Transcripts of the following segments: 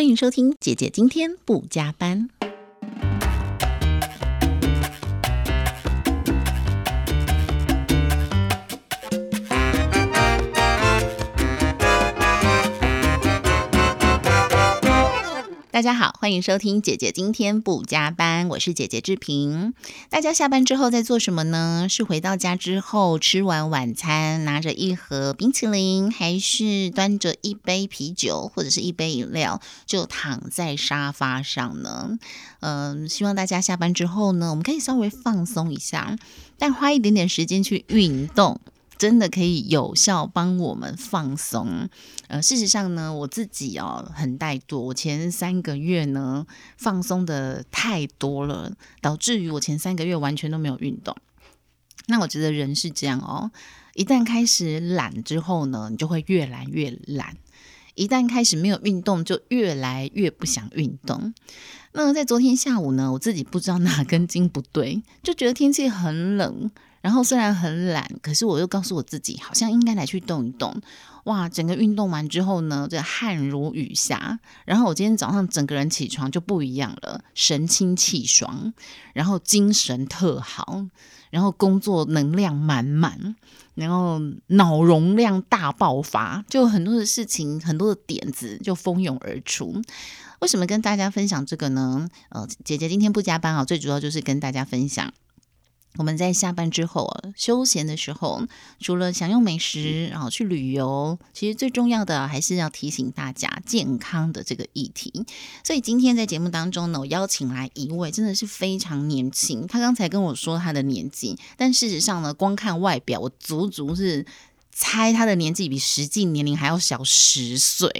欢迎收听姐姐今天不加班。大家好，欢迎收听姐姐今天不加班，我是姐姐志平。大家下班之后在做什么呢？是回到家之后吃完晚餐，拿着一盒冰淇淋，还是端着一杯啤酒或者是一杯饮料就躺在沙发上呢？嗯，希望大家下班之后呢，我们可以稍微放松一下，但花一点点时间去运动。真的可以有效帮我们放松。呃，事实上呢，我自己哦很怠惰，我前三个月呢放松的太多了，导致于我前三个月完全都没有运动。那我觉得人是这样哦，一旦开始懒之后呢，你就会越来越懒；一旦开始没有运动，就越来越不想运动。那在昨天下午呢，我自己不知道哪根筋不对，就觉得天气很冷。然后虽然很懒，可是我又告诉我自己，好像应该来去动一动。哇，整个运动完之后呢，这汗如雨下。然后我今天早上整个人起床就不一样了，神清气爽，然后精神特好，然后工作能量满满，然后脑容量大爆发，就很多的事情，很多的点子就蜂拥而出。为什么跟大家分享这个呢？呃，姐姐今天不加班啊，最主要就是跟大家分享。我们在下班之后啊，休闲的时候，除了享用美食，然后去旅游，其实最重要的还是要提醒大家健康的这个议题。所以今天在节目当中呢，我邀请来一位真的是非常年轻，他刚才跟我说他的年纪，但事实上呢，光看外表，我足足是猜他的年纪比实际年龄还要小十岁。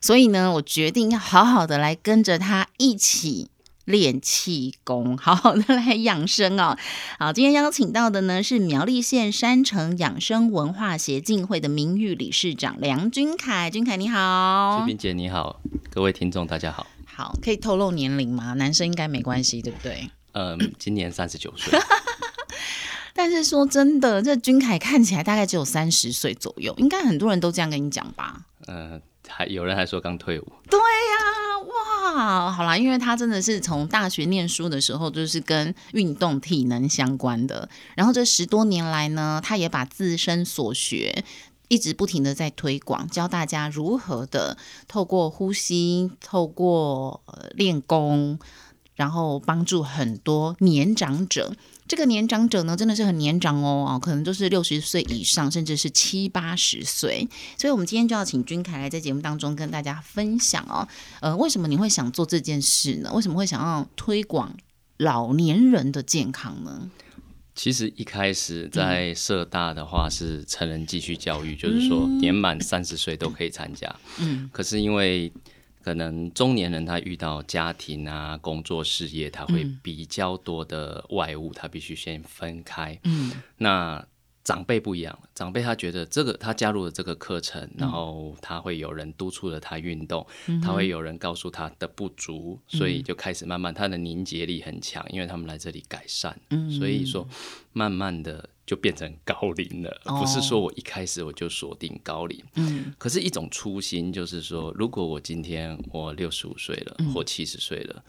所以呢，我决定要好好的来跟着他一起。练气功，好好的来养生哦。好，今天邀请到的呢是苗栗县山城养生文化协进会的名誉理事长梁君凯。君凯你好，志斌姐你好，各位听众大家好。好，可以透露年龄吗？男生应该没关系，对不对？嗯，今年三十九岁。但是说真的，这君凯看起来大概只有三十岁左右，应该很多人都这样跟你讲吧？嗯，还有人还说刚退伍。对呀。啊，好啦，因为他真的是从大学念书的时候就是跟运动体能相关的，然后这十多年来呢，他也把自身所学一直不停的在推广，教大家如何的透过呼吸，透过练功，然后帮助很多年长者。这个年长者呢，真的是很年长哦，啊，可能都是六十岁以上，甚至是七八十岁。所以，我们今天就要请君凯来在节目当中跟大家分享哦。呃，为什么你会想做这件事呢？为什么会想要推广老年人的健康呢？其实一开始在社大的话是成人继续教育，就是说年满三十岁都可以参加。嗯，可是因为可能中年人他遇到家庭啊、工作、事业，他会比较多的外物，他必须先分开。嗯，那长辈不一样，长辈他觉得这个他加入了这个课程，然后他会有人督促着他运动，他会有人告诉他的不足，所以就开始慢慢他的凝结力很强，因为他们来这里改善。嗯，所以说慢慢的。就变成高龄了，不是说我一开始我就锁定高龄。嗯，可是一种初心就是说，如果我今天我六十五岁了或七十岁了，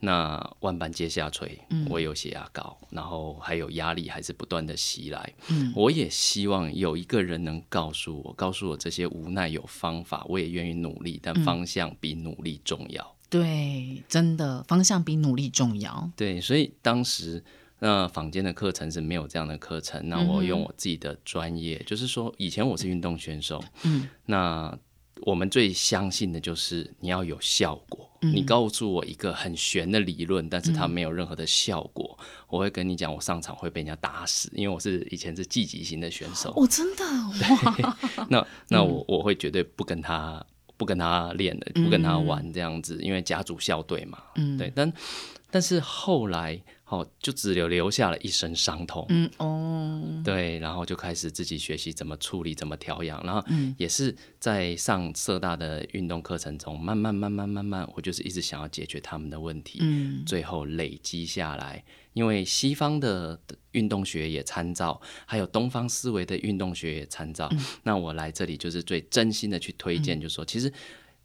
那万般皆下垂，我有血压高，然后还有压力还是不断的袭来。嗯，我也希望有一个人能告诉我，告诉我这些无奈有方法，我也愿意努力，但方向比努力重要。对，真的方向比努力重要。对，所以当时。那坊间的课程是没有这样的课程，那我用我自己的专业，就是说以前我是运动选手，嗯，那我们最相信的就是你要有效果。你告诉我一个很玄的理论，但是它没有任何的效果，我会跟你讲，我上场会被人家打死，因为我是以前是积极型的选手。哦，真的哇！那那我我会绝对不跟他不跟他练的，不跟他玩这样子，因为家族校队嘛，嗯，对，但但是后来。哦，就只留留下了一身伤痛。嗯哦，对，然后就开始自己学习怎么处理，怎么调养，然后也是在上社大的运动课程中，慢慢慢慢慢慢，我就是一直想要解决他们的问题。嗯，最后累积下来，因为西方的运动学也参照，还有东方思维的运动学也参照。那我来这里就是最真心的去推荐，就是说其实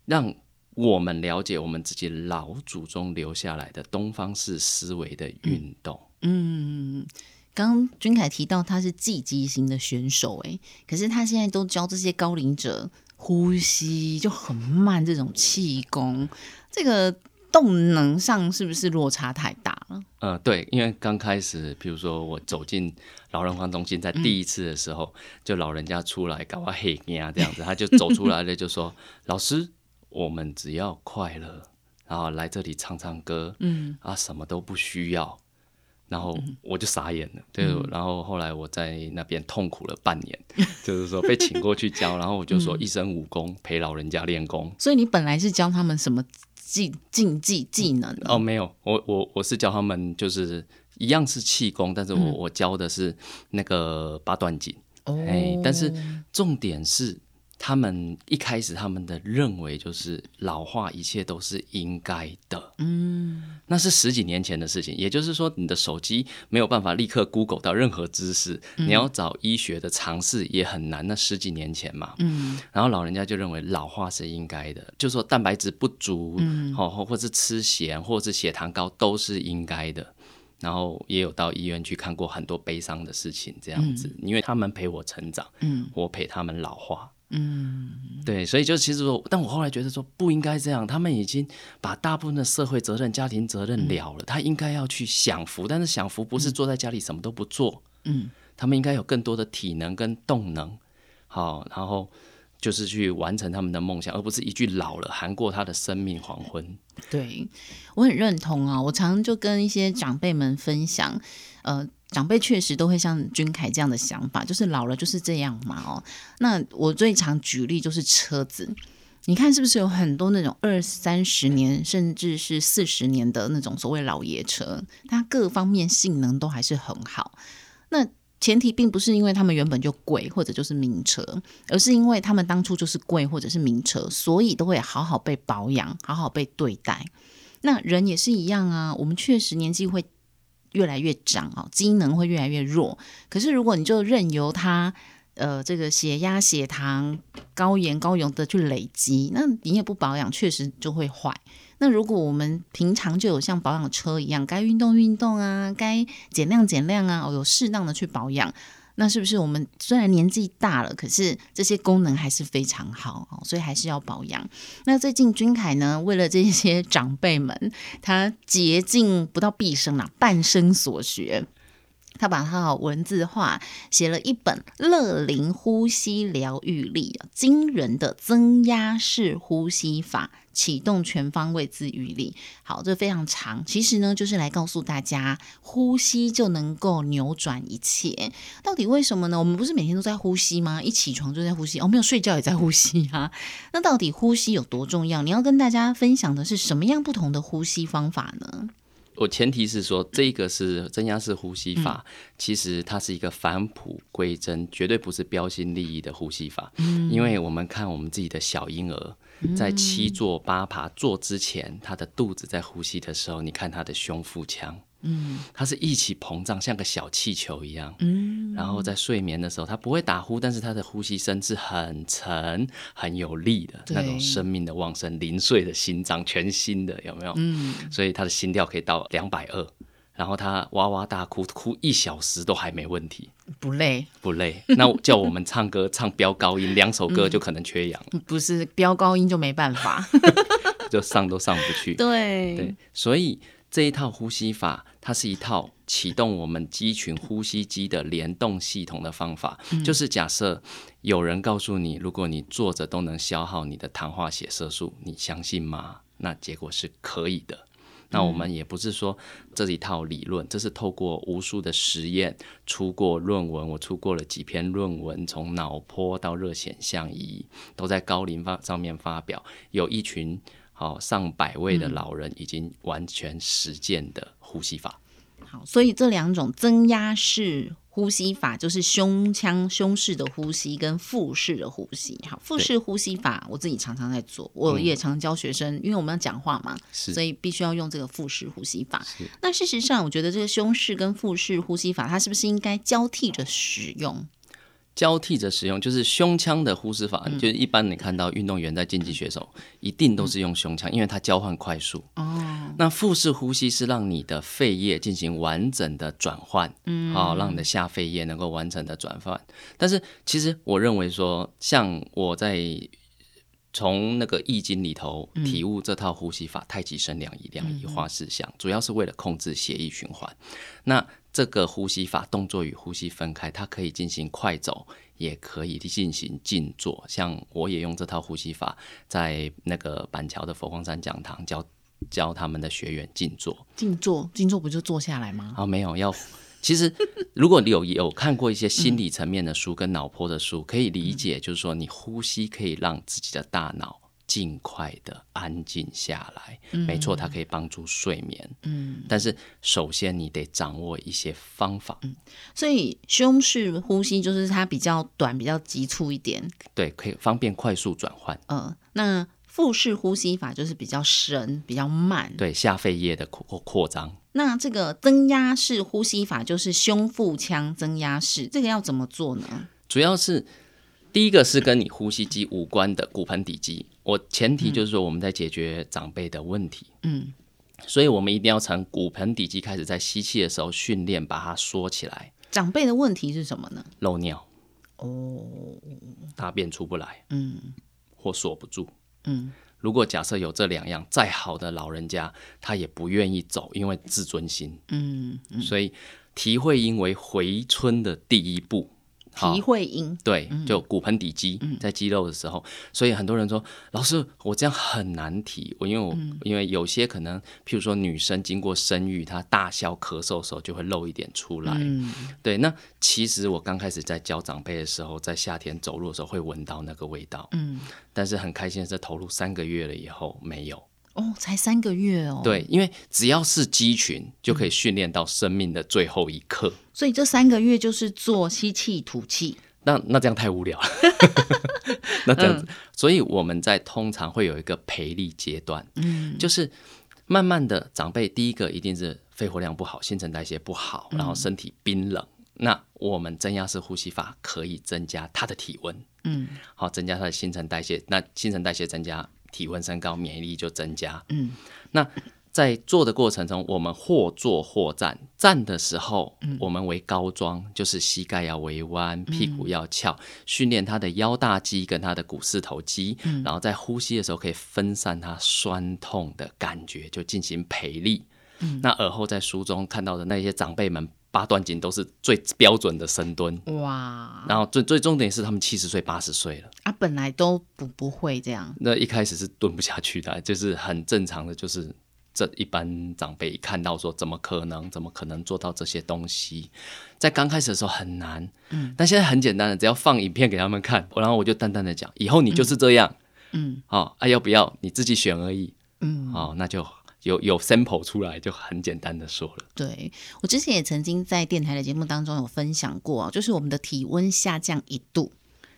让。我们了解我们自己老祖宗留下来的东方式思维的运动。嗯，刚刚君凯提到他是积极型的选手，哎，可是他现在都教这些高龄者呼吸就很慢，这种气功，这个动能上是不是落差太大了？嗯，对，因为刚开始，比如说我走进老人房中心，在第一次的时候，就老人家出来搞我嘿呀这样子，他就走出来了，就说 老师。我们只要快乐，然后来这里唱唱歌，嗯啊，什么都不需要，然后我就傻眼了。对，然后后来我在那边痛苦了半年，就是说被请过去教，然后我就说一身武功陪老人家练功。所以你本来是教他们什么技竞技技能？哦，没有，我我我是教他们就是一样是气功，但是我我教的是那个八段锦。哦，哎，但是重点是。他们一开始他们的认为就是老化一切都是应该的，嗯，那是十几年前的事情。也就是说，你的手机没有办法立刻 Google 到任何知识，你要找医学的尝试也很难。那十几年前嘛，嗯，然后老人家就认为老化是应该的，就说蛋白质不足，嗯，或或是吃咸，或是血糖高都是应该的。然后也有到医院去看过很多悲伤的事情，这样子，因为他们陪我成长，嗯，我陪他们老化。嗯，对，所以就其实说，但我后来觉得说不应该这样，他们已经把大部分的社会责任、家庭责任了了，他应该要去享福，但是享福不是坐在家里什么都不做，嗯，他们应该有更多的体能跟动能，好，然后就是去完成他们的梦想，而不是一句老了含过他的生命黄昏。对我很认同啊，我常常就跟一些长辈们分享，呃。长辈确实都会像君凯这样的想法，就是老了就是这样嘛哦。那我最常举例就是车子，你看是不是有很多那种二三十年甚至是四十年的那种所谓老爷车，它各方面性能都还是很好。那前提并不是因为他们原本就贵或者就是名车，而是因为他们当初就是贵或者是名车，所以都会好好被保养，好好被对待。那人也是一样啊，我们确实年纪会。越来越长哦，机能会越来越弱。可是如果你就任由它，呃，这个血压、血糖、高盐、高油的去累积，那你也不保养，确实就会坏。那如果我们平常就有像保养车一样，该运动运动啊，该减量减量啊，哦有适当的去保养。那是不是我们虽然年纪大了，可是这些功能还是非常好哦，所以还是要保养。那最近君凯呢，为了这些 长辈们，他竭尽不到毕生啊，半生所学。他把它文字化，写了一本《乐灵呼吸疗愈力》，惊人的增压式呼吸法，启动全方位自愈力。好，这非常长，其实呢，就是来告诉大家，呼吸就能够扭转一切。到底为什么呢？我们不是每天都在呼吸吗？一起床就在呼吸，哦，没有睡觉也在呼吸啊。那到底呼吸有多重要？你要跟大家分享的是什么样不同的呼吸方法呢？我前提是说，这个是增压式呼吸法，其实它是一个返璞归真，绝对不是标新立异的呼吸法。嗯，因为我们看我们自己的小婴儿，在七坐八爬坐之前，他的肚子在呼吸的时候，你看他的胸腹腔。嗯，它是一起膨胀，像个小气球一样。嗯，然后在睡眠的时候，它不会打呼，但是它的呼吸声是很沉、很有力的那种生命的旺盛、零碎的心脏，全新的，有没有？嗯，所以他的心跳可以到两百二，然后他哇哇大哭，哭一小时都还没问题，不累，不累。那叫我们唱歌 唱飙高音，两首歌就可能缺氧。不是飙高音就没办法，就上都上不去。对对，所以。这一套呼吸法，它是一套启动我们肌群呼吸机的联动系统的方法。就是假设有人告诉你，如果你坐着都能消耗你的糖化血色素，你相信吗？那结果是可以的。那我们也不是说这一套理论，这是透过无数的实验出过论文。我出过了几篇论文，从脑波到热显像仪，都在高龄发上面发表。有一群。好，上百位的老人已经完全实践的呼吸法。好，所以这两种增压式呼吸法就是胸腔胸式的呼吸跟腹式的呼吸。好，腹式呼吸法我自己常常在做，我也常教学生，因为我们要讲话嘛，所以必须要用这个腹式呼吸法。那事实上，我觉得这个胸式跟腹式呼吸法，它是不是应该交替着使用？交替着使用，就是胸腔的呼吸法，就是一般你看到运动员在竞技选手一定都是用胸腔，因为它交换快速。哦，那腹式呼吸是让你的肺叶进行完整的转换，嗯，好，让你的下肺叶能够完整的转换。但是其实我认为说，像我在从那个易经里头体悟这套呼吸法，太极生两仪，两仪化四象，主要是为了控制血液循环。那这个呼吸法动作与呼吸分开，它可以进行快走，也可以进行静坐。像我也用这套呼吸法，在那个板桥的佛光山讲堂教教他们的学员静坐。静坐，静坐不就坐下来吗？啊，没有要。其实，如果你有有看过一些心理层面的书跟脑波的书，可以理解，就是说你呼吸可以让自己的大脑。尽快的安静下来，没错，它可以帮助睡眠。嗯，但是首先你得掌握一些方法。嗯，所以胸式呼吸就是它比较短、比较急促一点，对，可以方便快速转换。嗯，那腹式呼吸法就是比较深、比较慢，对，下肺叶的扩扩张。那这个增压式呼吸法就是胸腹腔增压式，这个要怎么做呢？主要是。第一个是跟你呼吸肌无关的骨盆底肌，我前提就是说我们在解决长辈的问题，嗯，所以我们一定要从骨盆底肌开始，在吸气的时候训练把它缩起来。长辈的问题是什么呢？漏尿，哦，大便出不来，嗯，或锁不住，嗯。如果假设有这两样，再好的老人家他也不愿意走，因为自尊心，嗯，所以体会因为回春的第一步。提会阴对，就骨盆底肌在肌肉的时候，所以很多人说老师，我这样很难提。我因为我因为有些可能，譬如说女生经过生育，她大笑咳嗽的时候就会漏一点出来。对，那其实我刚开始在教长辈的时候，在夏天走路的时候会闻到那个味道。嗯，但是很开心的是，投入三个月了以后没有。哦，才三个月哦。对，因为只要是肌群，就可以训练到生命的最后一刻。所以这三个月就是做吸气、吐气。那那这样太无聊了。那这样子，所以我们在通常会有一个培力阶段，嗯，就是慢慢的长辈，第一个一定是肺活量不好，新陈代谢不好，然后身体冰冷。那我们增压式呼吸法可以增加他的体温，嗯，好，增加他的新陈代谢。那新陈代谢增加。体温升高，免疫力就增加。嗯，那在做的过程中，我们或坐或站。站的时候，我们为高桩，就是膝盖要微弯，屁股要翘，训练他的腰大肌跟他的股四头肌。然后在呼吸的时候，可以分散他酸痛的感觉，就进行培力。那耳后在书中看到的那些长辈们。八段锦都是最标准的深蹲。哇，然后最最重点是他们七十岁八十岁了。啊，本来都不不会这样，那一开始是蹲不下去的，就是很正常的，就是这一般长辈一看到说怎么可能，怎么可能做到这些东西，在刚开始的时候很难，嗯，但现在很简单的，只要放影片给他们看，然后我就淡淡的讲，以后你就是这样，嗯，好啊，要不要你自己选而已，嗯，哦，那就。有有 sample 出来就很简单的说了。对我之前也曾经在电台的节目当中有分享过，就是我们的体温下降一度，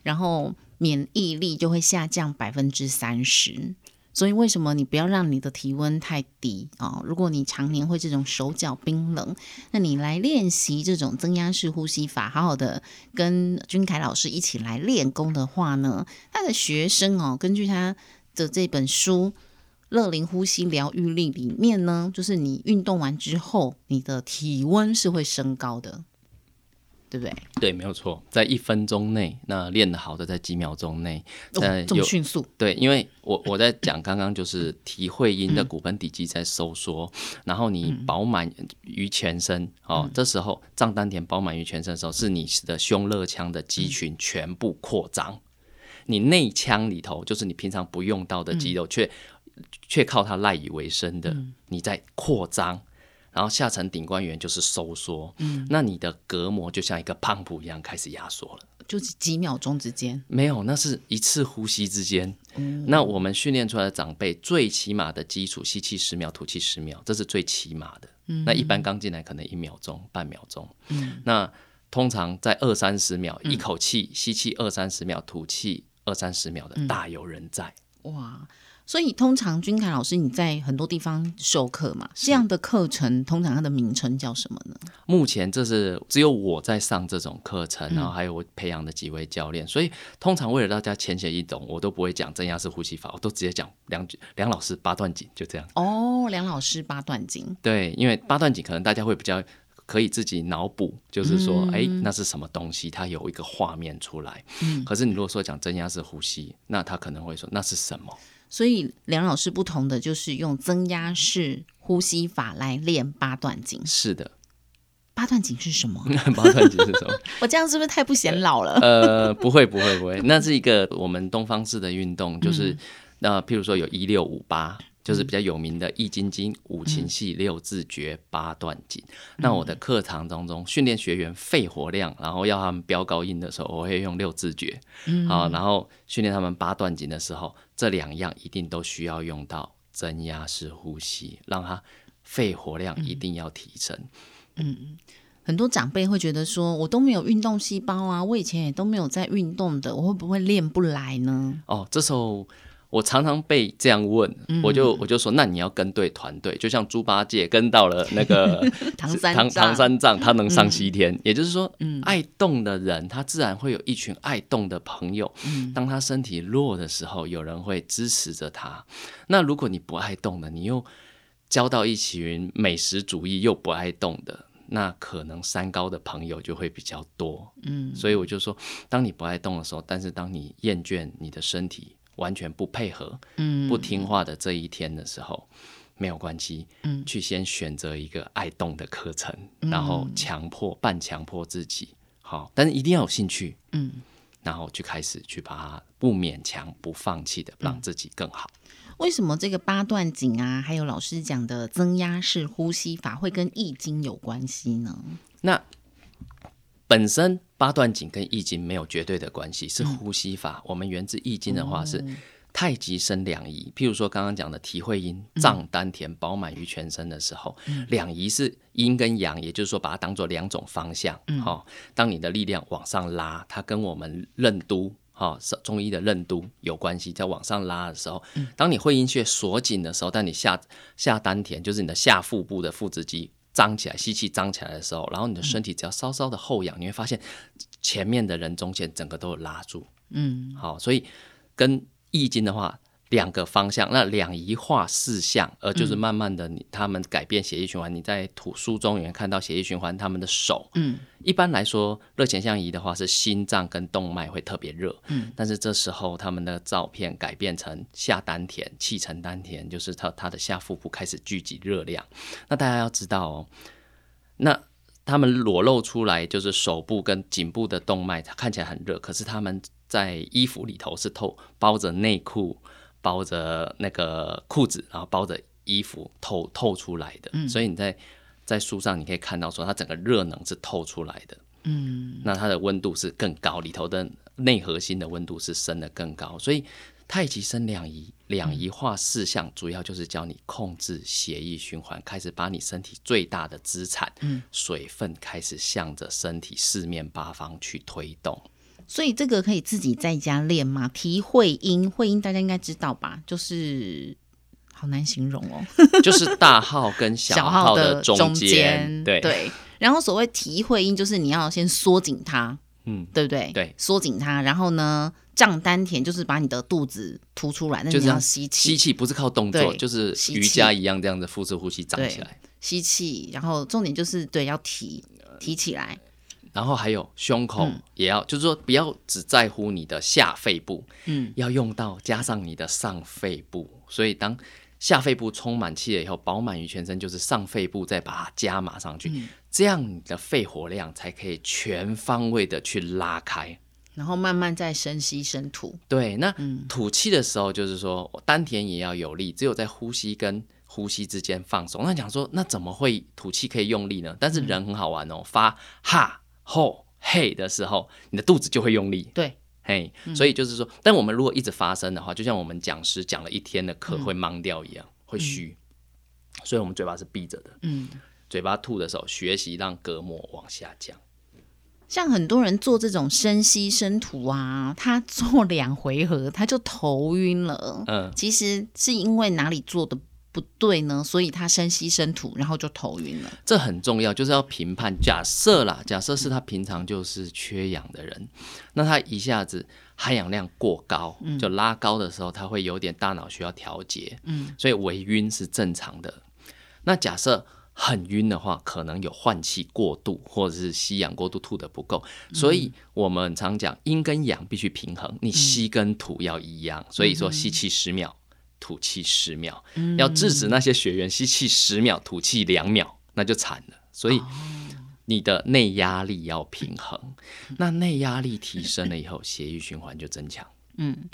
然后免疫力就会下降百分之三十。所以为什么你不要让你的体温太低啊？如果你常年会这种手脚冰冷，那你来练习这种增压式呼吸法，好好的跟君凯老师一起来练功的话呢，他的学生哦，根据他的这本书。乐龄呼吸疗愈力里面呢，就是你运动完之后，你的体温是会升高的，对不对？对，没有错，在一分钟内，那练得好的在几秒钟内，呃，这么迅速。对，因为我我在讲刚刚就是提会阴的骨盆底肌在收缩，然后你饱满于全身哦，这时候胀丹田饱满于全身的时候，是你的胸肋腔的肌群全部扩张，你内腔里头就是你平常不用到的肌肉却。却靠它赖以为生的，你在扩张，然后下层顶冠元就是收缩，嗯，那你的隔膜就像一个胖脯一样开始压缩了，就是几秒钟之间，没有，那是一次呼吸之间。那我们训练出来的长辈最起码的基础，吸气十秒，吐气十秒，这是最起码的。那一般刚进来可能一秒钟、半秒钟，嗯，那通常在二三十秒，一口气吸气二三十秒，吐气二三十秒的大有人在。哇！所以通常君凯老师你在很多地方授课嘛，这样的课程通常它的名称叫什么呢？目前这是只有我在上这种课程，然后还有我培养的几位教练，所以通常为了大家浅显易懂，我都不会讲增压式呼吸法，我都直接讲梁梁老师八段锦，就这样。哦，梁老师八段锦。对，因为八段锦可能大家会比较可以自己脑补，就是说，哎，那是什么东西？它有一个画面出来。嗯。可是你如果说讲增压式呼吸，那他可能会说那是什么？所以梁老师不同的就是用增压式呼吸法来练八段锦。是的，八段锦是什么？八段锦是什么？我这样是不是太不显老了？呃，不会，不会，不会。那是一个我们东方式的运动，就是那譬如说有一六五八。就是比较有名的《易筋经》五禽戏六字诀八段锦。那我的课堂当中训练学员肺活量，然后要他们飙高音的时候，我会用六字诀。好，然后训练他们八段锦的时候，这两样一定都需要用到增压式呼吸，让他肺活量一定要提升。嗯，很多长辈会觉得说，我都没有运动细胞啊，我以前也都没有在运动的，我会不会练不来呢？哦，这时候。我常常被这样问，我就我就说，那你要跟对团队，就像猪八戒跟到了那个唐三唐唐三藏，他能上西天。也就是说，爱动的人，他自然会有一群爱动的朋友。当他身体弱的时候，有人会支持着他。那如果你不爱动的，你又交到一群美食主义又不爱动的，那可能三高的朋友就会比较多。嗯，所以我就说，当你不爱动的时候，但是当你厌倦你的身体。完全不配合、嗯。不听话的这一天的时候，没有关系，嗯，去先选择一个爱动的课程，然后强迫、半强迫自己，好，但是一定要有兴趣，嗯，然后去开始去把它不勉强、不放弃的让自己更好。为什么这个八段锦啊，还有老师讲的增压式呼吸法会跟易经有关系呢？那本身。八段锦跟易经没有绝对的关系，是呼吸法。我们源自易经的话是太极生两仪，譬如说刚刚讲的体会阴胀丹田饱满于全身的时候，两仪是阴跟阳，也就是说把它当做两种方向。哈，当你的力量往上拉，它跟我们任督哈中医的任督有关系，在往上拉的时候，当你会阴穴锁紧的时候，但你下下丹田就是你的下腹部的腹直肌。张起来，吸气张起来的时候，然后你的身体只要稍稍的后仰，你会发现前面的人中间整个都有拉住。嗯，好，所以跟易经的话。两个方向，那两仪化四象，而就是慢慢的，你他们改变血液循环。你在图书中也看到血液循环，他们的手，嗯，一般来说热前向仪的话是心脏跟动脉会特别热，嗯，但是这时候他们的照片改变成下丹田，气沉丹田，就是他他的下腹部开始聚集热量。那大家要知道哦，那他们裸露出来就是手部跟颈部的动脉，它看起来很热，可是他们在衣服里头是透包着内裤。包着那个裤子，然后包着衣服透透出来的，所以你在在书上你可以看到说它整个热能是透出来的，嗯，那它的温度是更高，里头的内核心的温度是升的更高，所以太极生两仪，两仪化四象，主要就是教你控制血液循环，开始把你身体最大的资产，嗯，水分开始向着身体四面八方去推动。所以这个可以自己在家练吗？提会音，会音大家应该知道吧？就是好难形容哦，就是大号跟小号的 中间，对对。然后所谓提会音，就是你要先缩紧它，嗯，对不对？对，缩紧它。然后呢，胀丹田就是把你的肚子凸出来，那你要吸气，吸气不是靠动作，就是瑜伽一样这样的腹式呼吸长起来，吸气。然后重点就是对，要提提起来。然后还有胸口也要，就是说不要只在乎你的下肺部，嗯，要用到加上你的上肺部。所以当下肺部充满气了以后，饱满于全身，就是上肺部再把它加码上去，这样你的肺活量才可以全方位的去拉开。然后慢慢再深吸深吐。对，那吐气的时候就是说丹田也要有力，只有在呼吸跟呼吸之间放松。那讲说那怎么会吐气可以用力呢？但是人很好玩哦，发哈。后嘿的时候，你的肚子就会用力。对，嘿，所以就是说，但我们如果一直发声的话，就像我们讲师讲了一天的课会懵掉一样，会虚。所以我们嘴巴是闭着的。嗯，嘴巴吐的时候，学习让隔膜往下降。像很多人做这种深吸深吐啊，他做两回合他就头晕了。嗯，其实是因为哪里做的不对呢？所以他深吸深吐，然后就头晕了。这很重要，就是要评判。假设啦，假设是他平常就是缺氧的人，那他一下子含氧量过高，就拉高的时候，他会有点大脑需要调节。嗯，所以微晕是正常的。那假设。很晕的话，可能有换气过度，或者是吸氧过度，吐的不够。所以我们常讲阴跟阳必须平衡，你吸跟吐要一样。所以说吸气十秒，吐气十秒，要制止那些学员吸气十秒，吐气两秒，那就惨了。所以你的内压力要平衡，那内压力提升了以后，血液循环就增强。嗯，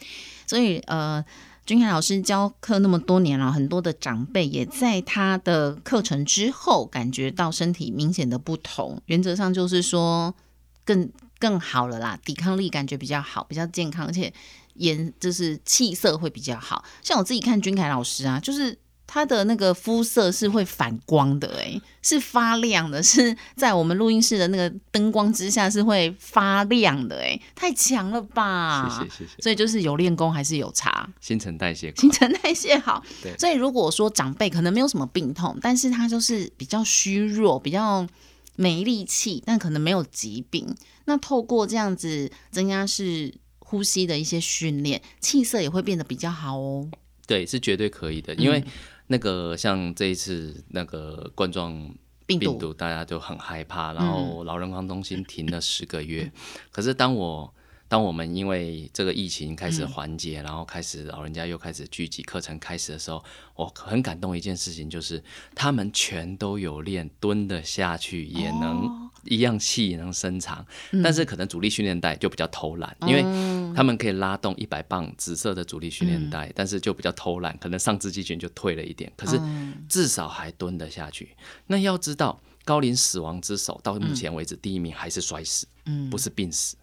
所以呃。君凯老师教课那么多年了，很多的长辈也在他的课程之后感觉到身体明显的不同。原则上就是说更更好了啦，抵抗力感觉比较好，比较健康，而且颜就是气色会比较好。像我自己看君凯老师啊，就是。他的那个肤色是会反光的，哎，是发亮的，是在我们录音室的那个灯光之下是会发亮的，哎，太强了吧！谢谢谢谢。所以就是有练功还是有差，新陈代谢，新陈代谢好。对。所以如果说长辈可能没有什么病痛，但是他就是比较虚弱，比较没力气，但可能没有疾病，那透过这样子增加是呼吸的一些训练，气色也会变得比较好哦。对，是绝对可以的，因为。那个像这一次那个冠状病毒，大家都很害怕，然后老人康中心停了十个月。可是当我当我们因为这个疫情开始缓解，然后开始老人家又开始聚集，课程开始的时候，我很感动一件事情，就是他们全都有练蹲的下去，也能。一样气能伸长，但是可能主力训练带就比较偷懒，因为他们可以拉动一百磅紫色的主力训练带，但是就比较偷懒，可能上肢肌群就退了一点，可是至少还蹲得下去。那要知道，高龄死亡之首到目前为止第一名还是摔死，不是病死，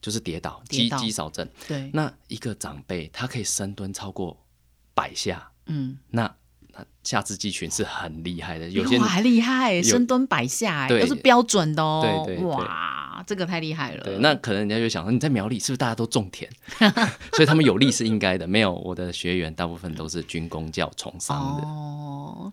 就是跌倒，肌肌少症。对，那一个长辈他可以深蹲超过百下，嗯，那。下肢肌群是很厉害的，有些还厉害，深蹲百下，都是标准的哦。对对，哇，这个太厉害了。对，那可能人家就想说，你在苗栗是不是大家都种田，所以他们有力是应该的。没有，我的学员大部分都是军工教从商的。哦，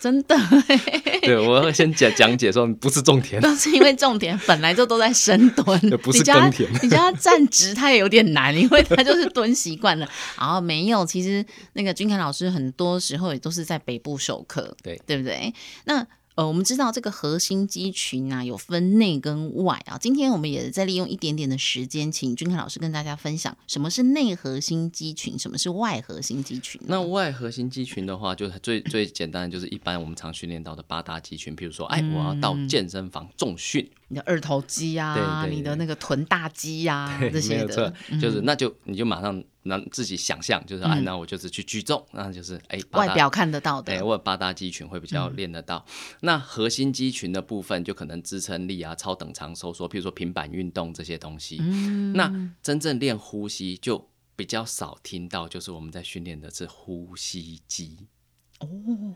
真的。对，我要先讲讲解说，不是种田，都是因为种田本来就都在深蹲，不是耕田。你叫他站直，他也有点难，因为他就是蹲习惯了。然后没有，其实那个军凯老师很多时候也都是在。北部授课，对对不对？那呃，我们知道这个核心肌群啊，有分内跟外啊。今天我们也在利用一点点的时间，请君凯老师跟大家分享什么是内核心肌群，什么是外核心肌群。那外核心肌群的话，就是最最简单的，就是一般我们常训练到的八大肌群。比如说，哎，我要到健身房重训。你的二头肌啊，你的那个臀大肌啊，这些的，就是那就你就马上让自己想象，就是哎，那我就是去举重，那就是哎，外表看得到的，哎，我八大肌群会比较练得到。那核心肌群的部分，就可能支撑力啊、超等长收缩，比如说平板运动这些东西。那真正练呼吸就比较少听到，就是我们在训练的是呼吸肌。哦，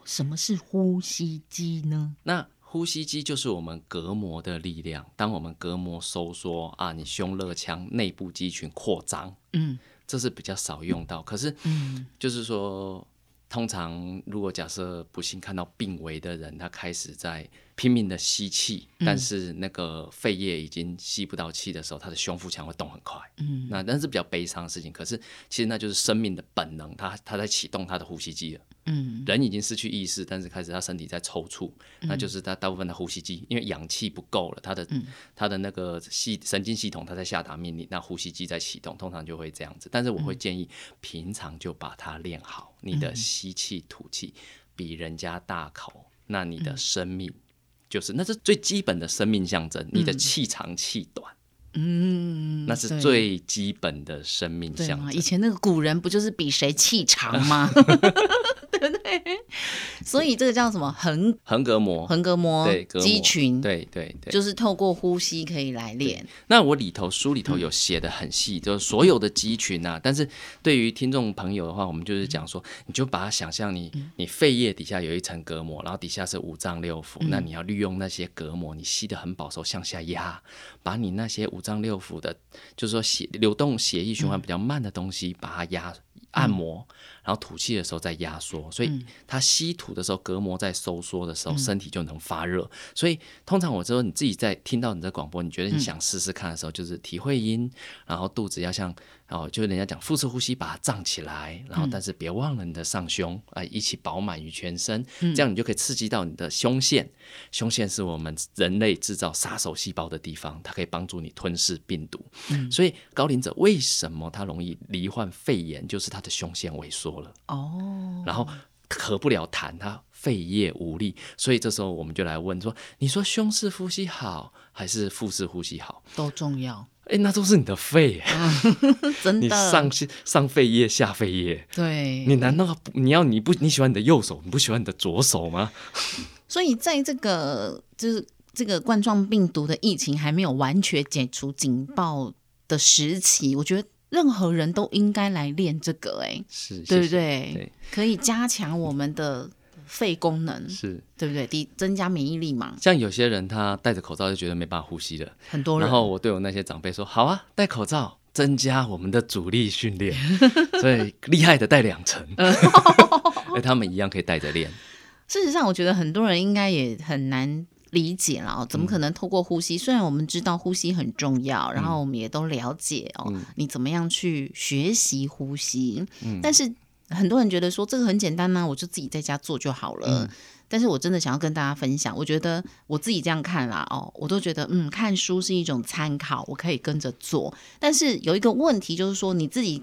什么是呼吸肌呢？那呼吸肌就是我们隔膜的力量。当我们隔膜收缩啊，你胸肋腔内部肌群扩张，嗯，这是比较少用到。可是，嗯，就是说，通常如果假设不幸看到病危的人，他开始在拼命的吸气，但是那个肺叶已经吸不到气的时候，他的胸腹腔会动很快，嗯，那那是比较悲伤的事情。可是，其实那就是生命的本能，他他在启动他的呼吸机了。嗯，人已经失去意识，但是开始他身体在抽搐，那就是他大部分的呼吸机，因为氧气不够了，他的他的那个系神经系统他在下达命令，那呼吸机在启动，通常就会这样子。但是我会建议平常就把它练好，你的吸气吐气比人家大口，那你的生命就是那是最基本的生命象征，你的气长气短。嗯，那是最基本的生命象征。以前那个古人不就是比谁气长吗？对不对？所以这个叫什么横横膈膜？横膈膜对，肌群，对对对，就是透过呼吸可以来练。那我里头书里头有写的很细，就是所有的肌群啊。但是对于听众朋友的话，我们就是讲说，你就把它想象你你肺叶底下有一层隔膜，然后底下是五脏六腑，那你要利用那些隔膜，你吸的很饱时候向下压，把你那些五脏六腑的，就是说血流动血液循环比较慢的东西，把它压按摩。然后吐气的时候再压缩，所以它吸吐的时候，隔膜在收缩的时候，身体就能发热。所以通常我说你自己在听到你的广播，你觉得你想试试看的时候，就是体会音，然后肚子要像。哦就是人家讲腹式呼吸，把它胀起来，然后但是别忘了你的上胸啊，一起饱满于全身，这样你就可以刺激到你的胸腺。胸腺是我们人类制造杀手细胞的地方，它可以帮助你吞噬病毒。所以高龄者为什么他容易罹患肺炎，就是他的胸腺萎缩了哦，然后咳不了痰，他肺液无力。所以这时候我们就来问说：你说胸式呼吸好，还是腹式呼吸好？都重要。哎，那都是你的肺，真的。你上上肺叶下肺叶，对。你难道你要你不你喜欢你的右手，你不喜欢你的左手吗？所以在这个就是这个冠状病毒的疫情还没有完全解除警报的时期，我觉得任何人都应该来练这个，哎，是，对不对？可以加强我们的。肺功能 是对不对？第增加免疫力嘛。像有些人他戴着口罩就觉得没办法呼吸了，很多人。然后我对我那些长辈说：“好啊，戴口罩增加我们的阻力训练，所以厉害的戴两层，哎，他们一样可以戴着练。”事实上，我觉得很多人应该也很难理解了，怎么可能透过呼吸？虽然我们知道呼吸很重要，然后我们也都了解哦，你怎么样去学习呼吸，但是。很多人觉得说这个很简单呢，我就自己在家做就好了。但是我真的想要跟大家分享，我觉得我自己这样看啦，哦，我都觉得嗯，看书是一种参考，我可以跟着做。但是有一个问题就是说，你自己。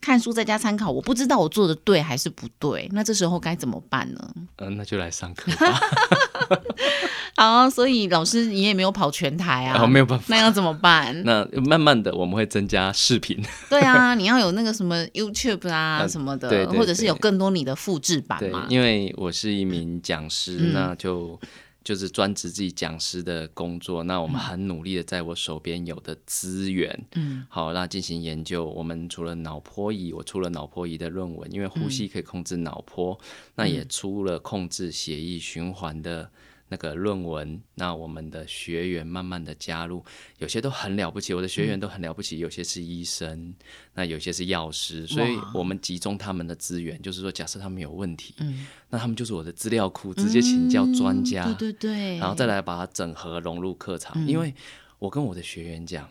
看书在家参考，我不知道我做的对还是不对，那这时候该怎么办呢？嗯，那就来上课吧。好，所以老师你也没有跑全台啊，没有办法，那要怎么办？那慢慢的我们会增加视频。对啊，你要有那个什么 YouTube 啊什么的，或者是有更多你的复制版嘛。因为我是一名讲师，那就。就是专职自己讲师的工作，那我们很努力的在我手边有的资源，嗯，好，那进行研究。我们除了脑波仪，我出了脑波仪的论文，因为呼吸可以控制脑波，那也出了控制血液循环的。那个论文，那我们的学员慢慢的加入，有些都很了不起，我的学员都很了不起，有些是医生，那有些是药师，所以我们集中他们的资源，就是说，假设他们有问题，嗯，那他们就是我的资料库，直接请教专家，对对对，然后再来把它整合融入课堂，因为我跟我的学员讲。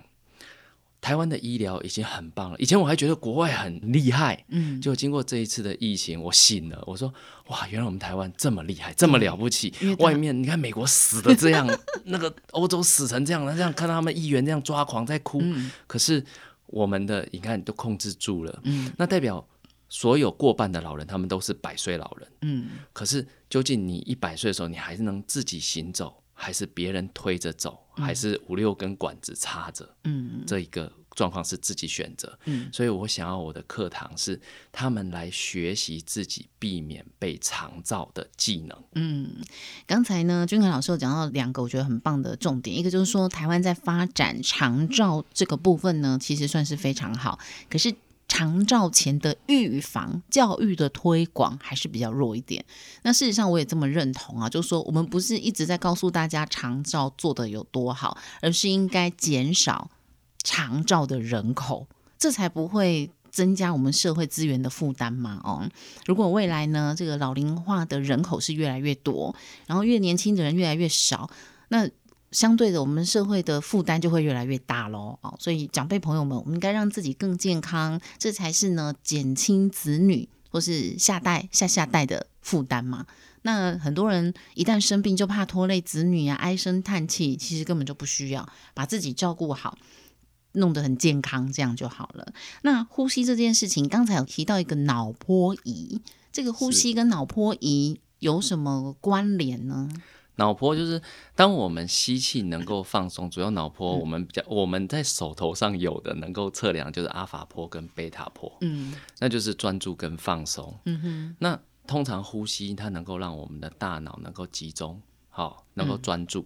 台湾的医疗已经很棒了，以前我还觉得国外很厉害，嗯，就经过这一次的疫情，我醒了，我说哇，原来我们台湾这么厉害，这么了不起。外面你看美国死的这样，那个欧洲死成这样，那这样看到他们议员这样抓狂在哭，可是我们的你看都控制住了，嗯，那代表所有过半的老人他们都是百岁老人，嗯，可是究竟你一百岁的时候，你还是能自己行走？还是别人推着走，还是五六根管子插着，嗯，这一个状况是自己选择，嗯，所以我想要我的课堂是他们来学习自己避免被长照的技能，嗯，刚才呢，君恒老师有讲到两个我觉得很棒的重点，一个就是说台湾在发展长照这个部分呢，其实算是非常好，可是。长照前的预防教育的推广还是比较弱一点。那事实上我也这么认同啊，就是说我们不是一直在告诉大家长照做的有多好，而是应该减少长照的人口，这才不会增加我们社会资源的负担嘛。哦，如果未来呢，这个老龄化的人口是越来越多，然后越年轻的人越来越少，那。相对的，我们社会的负担就会越来越大喽。哦，所以长辈朋友们，我们应该让自己更健康，这才是呢减轻子女或是下代下下代的负担嘛。那很多人一旦生病，就怕拖累子女啊，唉声叹气，其实根本就不需要，把自己照顾好，弄得很健康，这样就好了。那呼吸这件事情，刚才有提到一个脑波仪，这个呼吸跟脑波仪有什么关联呢？脑波就是当我们吸气能够放松，主要脑波我们比较我们在手头上有的能够测量就是阿法波跟贝塔波，嗯，那就是专注跟放松，嗯哼。那通常呼吸它能够让我们的大脑能够集中，好，能够专注。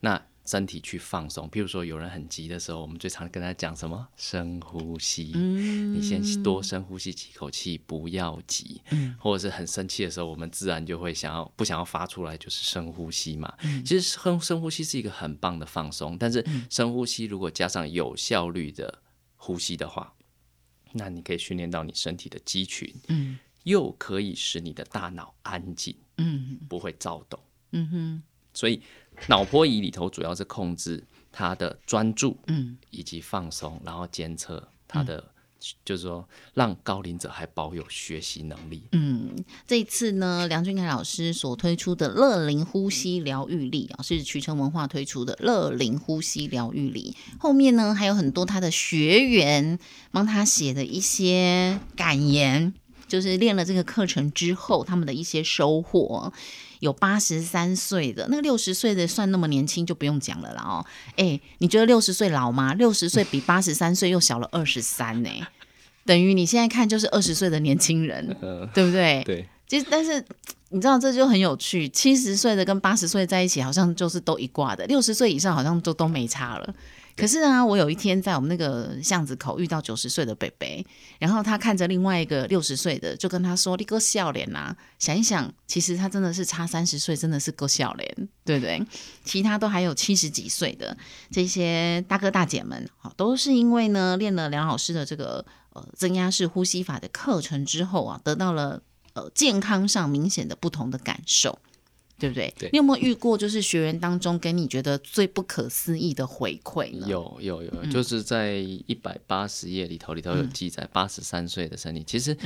那身体去放松，譬如说有人很急的时候，我们最常跟他讲什么？深呼吸。嗯，你先多深呼吸几口气，不要急。嗯，或者是很生气的时候，我们自然就会想要不想要发出来，就是深呼吸嘛。嗯，其实深深呼吸是一个很棒的放松，但是深呼吸如果加上有效率的呼吸的话，那你可以训练到你身体的肌群，嗯，又可以使你的大脑安静，嗯，不会躁动。嗯哼，所以。脑波仪里头主要是控制他的专注，嗯，以及放松，然后监测他的，就是说让高龄者还保有学习能力。嗯，这一次呢，梁俊凯老师所推出的乐龄呼吸疗愈力啊，是渠成文化推出的乐龄呼吸疗愈力。后面呢，还有很多他的学员帮他写的一些感言，就是练了这个课程之后，他们的一些收获。有八十三岁的，那六十岁的算那么年轻就不用讲了啦哦。哎，你觉得六十岁老吗？六十岁比八十三岁又小了二十三呢，等于你现在看就是二十岁的年轻人，对不对？对。其实，但是你知道这就很有趣，七十岁的跟八十岁在一起好像就是都一挂的，六十岁以上好像就都没差了。可是啊，我有一天在我们那个巷子口遇到九十岁的北北，然后他看着另外一个六十岁的，就跟他说：“你个笑脸呐！”想一想，其实他真的是差三十岁，真的是够笑脸，对不对？其他都还有七十几岁的这些大哥大姐们，好，都是因为呢练了梁老师的这个呃增压式呼吸法的课程之后啊，得到了呃健康上明显的不同的感受。对不对？你有没有遇过，就是学员当中给你觉得最不可思议的回馈呢？有有有，就是在一百八十页里头，里头有记载，八十三岁的身体，其实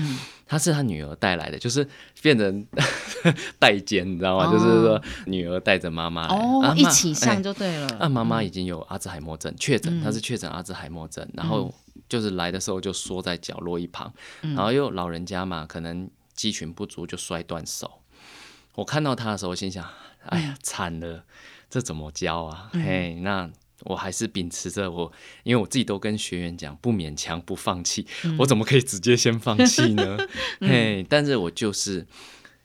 他是他女儿带来的，就是变成 代肩，你知道吗？就是说女儿带着妈妈哦，一起上就对了。那妈妈已经有阿兹海默症确诊，她是确诊阿兹海默症，然后就是来的时候就缩在角落一旁，然后又老人家嘛，可能肌群不足就摔断手。我看到他的时候，心想：“哎呀，惨了，这怎么教啊？”嘿，那我还是秉持着我，因为我自己都跟学员讲，不勉强，不放弃。我怎么可以直接先放弃呢？嘿，但是我就是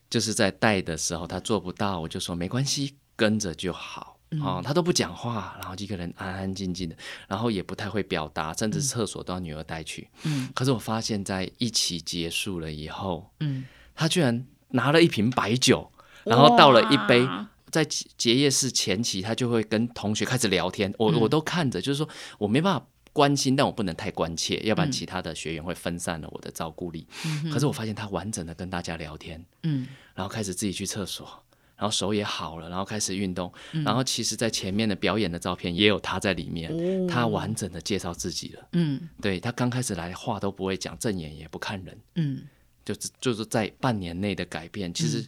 就是在带的时候，他做不到，我就说没关系，跟着就好啊。他都不讲话，然后一个人安安静静的，然后也不太会表达，甚至厕所都要女儿带去。嗯，可是我发现，在一起结束了以后，嗯，他居然拿了一瓶白酒。然后倒了一杯，在结业式前期，他就会跟同学开始聊天。我我都看着，就是说我没办法关心，但我不能太关切，要不然其他的学员会分散了我的照顾力。可是我发现他完整的跟大家聊天，嗯，然后开始自己去厕所，然后手也好了，然后开始运动。然后其实，在前面的表演的照片也有他在里面，他完整的介绍自己了。嗯，对他刚开始来话都不会讲，正眼也不看人。嗯，就是就是在半年内的改变，其实。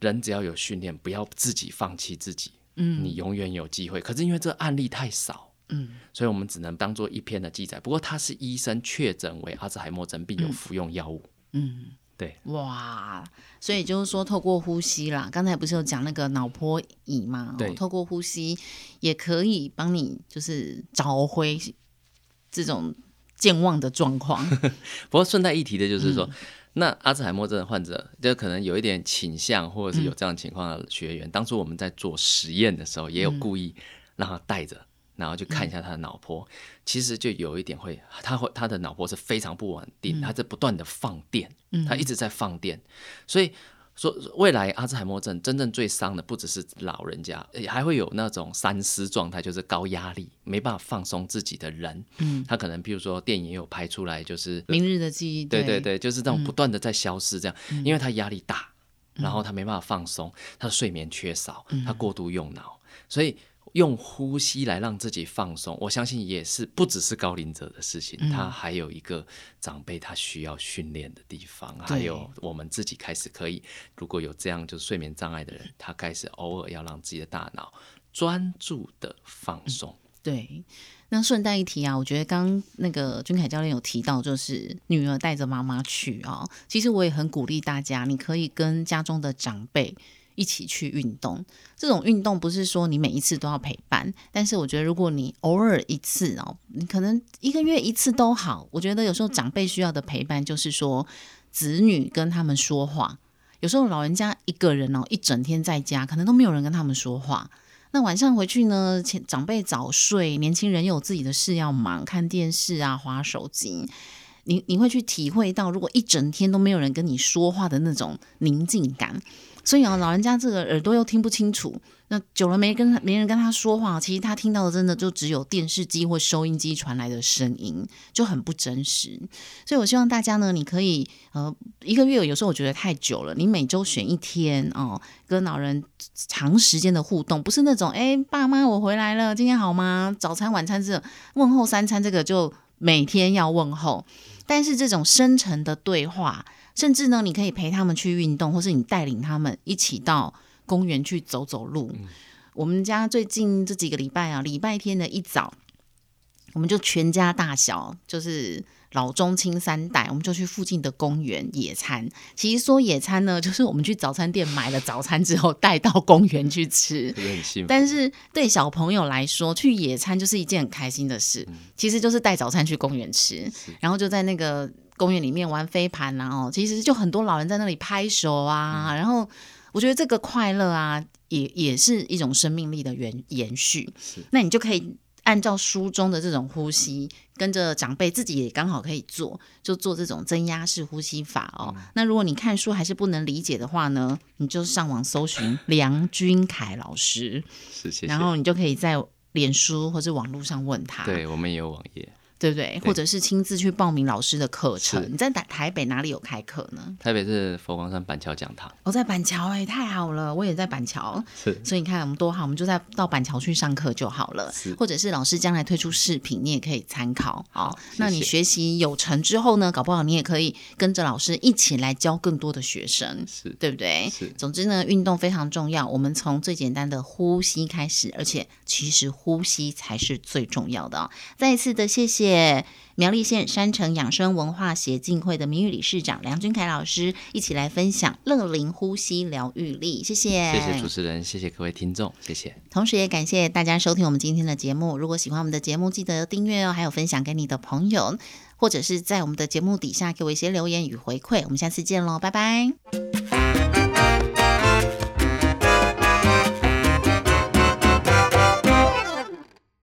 人只要有训练，不要自己放弃自己，嗯，你永远有机会。可是因为这案例太少，嗯，所以我们只能当做一篇的记载。不过他是医生确诊为阿兹海默症，并有服用药物，嗯，对，哇，所以就是说透过呼吸啦，刚才不是有讲那个脑波仪嘛？对，透过呼吸也可以帮你就是找回这种健忘的状况。不过顺带一提的就是说。那阿兹海默症的患者，就可能有一点倾向，或者是有这样情况的学员，当初我们在做实验的时候，也有故意让他带着，然后去看一下他的脑波，其实就有一点会，他会他的脑波是非常不稳定，他在不断的放电，他一直在放电，所以。说未来阿兹海默症真正最伤的不只是老人家，还会有那种三思状态，就是高压力没办法放松自己的人。嗯，他可能比如说电影也有拍出来，就是明日的记忆。对对对，就是这种不断的在消失，这样，因为他压力大，然后他没办法放松，他的睡眠缺少，他过度用脑，所以。用呼吸来让自己放松，我相信也是不只是高龄者的事情，他还有一个长辈他需要训练的地方，还有我们自己开始可以，如果有这样就是睡眠障碍的人，他开始偶尔要让自己的大脑专注的放松。对，那顺带一提啊，我觉得刚那个君凯教练有提到，就是女儿带着妈妈去啊，其实我也很鼓励大家，你可以跟家中的长辈。一起去运动，这种运动不是说你每一次都要陪伴，但是我觉得如果你偶尔一次哦，你可能一个月一次都好。我觉得有时候长辈需要的陪伴就是说，子女跟他们说话有时候老人家一个人哦，一整天在家，可能都没有人跟他们说话。那晚上回去呢，长辈早睡，年轻人有自己的事要忙，看电视啊，划手机。你你会去体会到，如果一整天都没有人跟你说话的那种宁静感。所以啊，老人家这个耳朵又听不清楚，那久了没跟没人跟他说话，其实他听到的真的就只有电视机或收音机传来的声音，就很不真实。所以我希望大家呢，你可以呃一个月有时候我觉得太久了，你每周选一天哦，跟老人长时间的互动，不是那种哎爸妈我回来了，今天好吗？早餐晚餐这问候三餐这个就每天要问候，但是这种深层的对话。甚至呢，你可以陪他们去运动，或是你带领他们一起到公园去走走路。我们家最近这几个礼拜啊，礼拜天的一早，我们就全家大小，就是老中青三代，我们就去附近的公园野餐。其实说野餐呢，就是我们去早餐店买了早餐之后带到公园去吃，但是对小朋友来说，去野餐就是一件很开心的事。其实就是带早餐去公园吃，然后就在那个。公园里面玩飞盘啊，哦，其实就很多老人在那里拍手啊，然后我觉得这个快乐啊，也也是一种生命力的延延续。那你就可以按照书中的这种呼吸，跟着长辈自己也刚好可以做，就做这种增压式呼吸法哦。那如果你看书还是不能理解的话呢，你就上网搜寻梁君凯老师，是谢谢，然后你就可以在脸书或者网络上问他。对我们也有网页。对不对？或者是亲自去报名老师的课程。你在台台北哪里有开课呢？台北是佛光山板桥讲堂。我在板桥哎，太好了，我也在板桥。是，所以你看我们多好，我们就在到板桥去上课就好了。或者是老师将来推出视频，你也可以参考。好，那你学习有成之后呢，搞不好你也可以跟着老师一起来教更多的学生，是对不对？是。总之呢，运动非常重要。我们从最简单的呼吸开始，而且其实呼吸才是最重要的。再一次的谢谢谢。苗栗县山城养生文化协进会的名誉理事长梁君凯老师一起来分享乐龄呼吸疗愈力，谢谢，谢谢主持人，谢谢各位听众，谢谢。同时也感谢大家收听我们今天的节目。如果喜欢我们的节目，记得订阅哦，还有分享给你的朋友，或者是在我们的节目底下给我一些留言与回馈。我们下次见喽，拜拜。